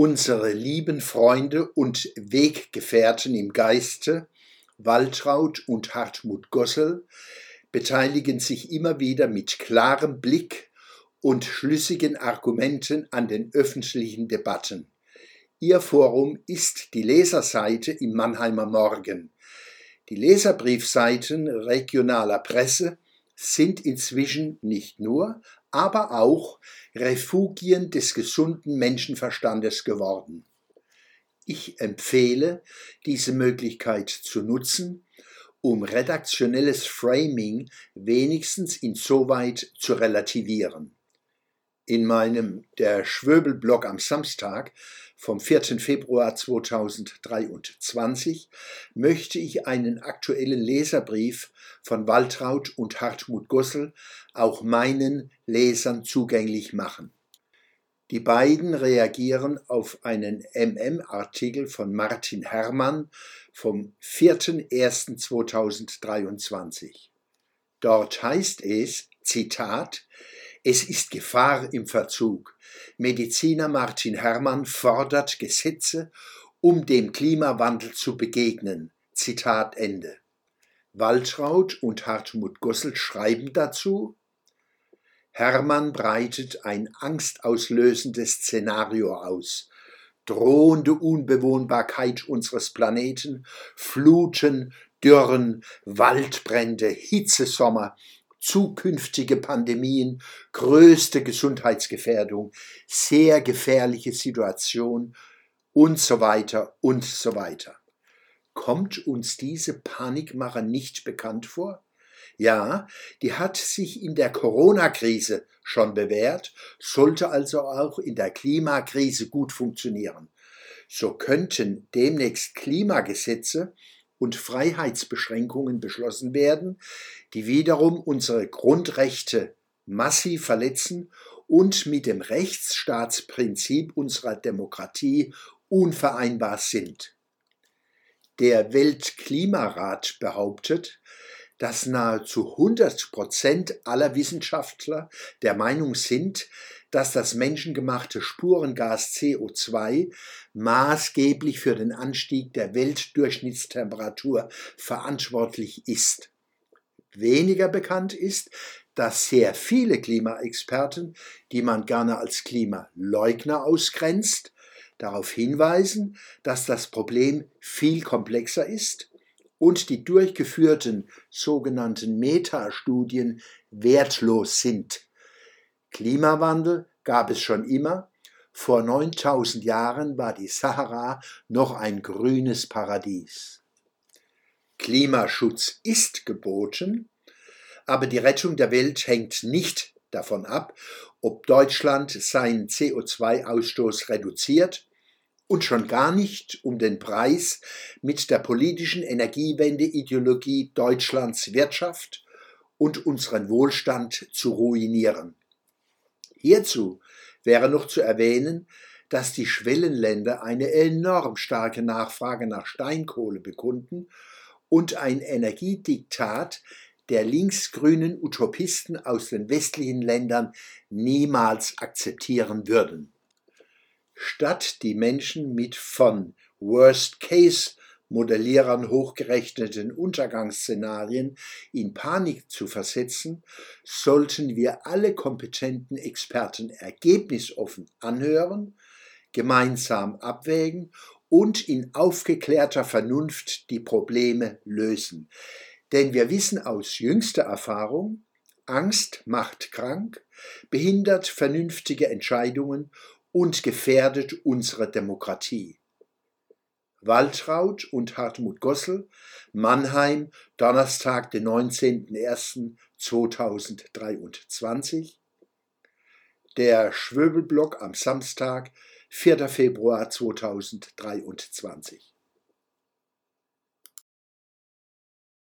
Unsere lieben Freunde und Weggefährten im Geiste, Waltraud und Hartmut Gossel, beteiligen sich immer wieder mit klarem Blick und schlüssigen Argumenten an den öffentlichen Debatten. Ihr Forum ist die Leserseite im Mannheimer Morgen. Die Leserbriefseiten regionaler Presse sind inzwischen nicht nur, aber auch Refugien des gesunden Menschenverstandes geworden. Ich empfehle, diese Möglichkeit zu nutzen, um redaktionelles Framing wenigstens insoweit zu relativieren. In meinem Der Schwöbelblog am Samstag vom 4. Februar 2023 möchte ich einen aktuellen Leserbrief von Waltraud und Hartmut Gossel auch meinen Lesern zugänglich machen. Die beiden reagieren auf einen MM-Artikel von Martin Herrmann vom 4.1.2023. Dort heißt es, Zitat, es ist Gefahr im Verzug. Mediziner Martin Herrmann fordert Gesetze, um dem Klimawandel zu begegnen. Zitat Ende. Waltraud und Hartmut Gossel schreiben dazu, Hermann breitet ein angstauslösendes Szenario aus. Drohende Unbewohnbarkeit unseres Planeten, Fluten, Dürren, Waldbrände, Hitzesommer, zukünftige Pandemien, größte Gesundheitsgefährdung, sehr gefährliche Situation und so weiter und so weiter. Kommt uns diese Panikmache nicht bekannt vor? Ja, die hat sich in der Corona-Krise schon bewährt, sollte also auch in der Klimakrise gut funktionieren. So könnten demnächst Klimagesetze und Freiheitsbeschränkungen beschlossen werden, die wiederum unsere Grundrechte massiv verletzen und mit dem Rechtsstaatsprinzip unserer Demokratie unvereinbar sind. Der Weltklimarat behauptet, dass nahezu 100 Prozent aller Wissenschaftler der Meinung sind, dass das menschengemachte Spurengas CO2 maßgeblich für den Anstieg der Weltdurchschnittstemperatur verantwortlich ist. Weniger bekannt ist, dass sehr viele Klimaexperten, die man gerne als Klimaleugner ausgrenzt, darauf hinweisen, dass das Problem viel komplexer ist und die durchgeführten sogenannten Metastudien wertlos sind. Klimawandel gab es schon immer. Vor 9000 Jahren war die Sahara noch ein grünes Paradies. Klimaschutz ist geboten, aber die Rettung der Welt hängt nicht davon ab, ob Deutschland seinen CO2-Ausstoß reduziert und schon gar nicht um den Preis mit der politischen Energiewende-Ideologie Deutschlands Wirtschaft und unseren Wohlstand zu ruinieren. Hierzu wäre noch zu erwähnen, dass die Schwellenländer eine enorm starke Nachfrage nach Steinkohle bekunden und ein Energiediktat der linksgrünen Utopisten aus den westlichen Ländern niemals akzeptieren würden. Statt die Menschen mit von Worst-Case-Modellierern hochgerechneten Untergangsszenarien in Panik zu versetzen, sollten wir alle kompetenten Experten ergebnisoffen anhören, gemeinsam abwägen und in aufgeklärter Vernunft die Probleme lösen. Denn wir wissen aus jüngster Erfahrung, Angst macht krank, behindert vernünftige Entscheidungen und gefährdet unsere Demokratie. Waltraud und Hartmut Gossel, Mannheim, Donnerstag, den 19.01.2023. Der Schwöbelblock am Samstag, 4. Februar 2023.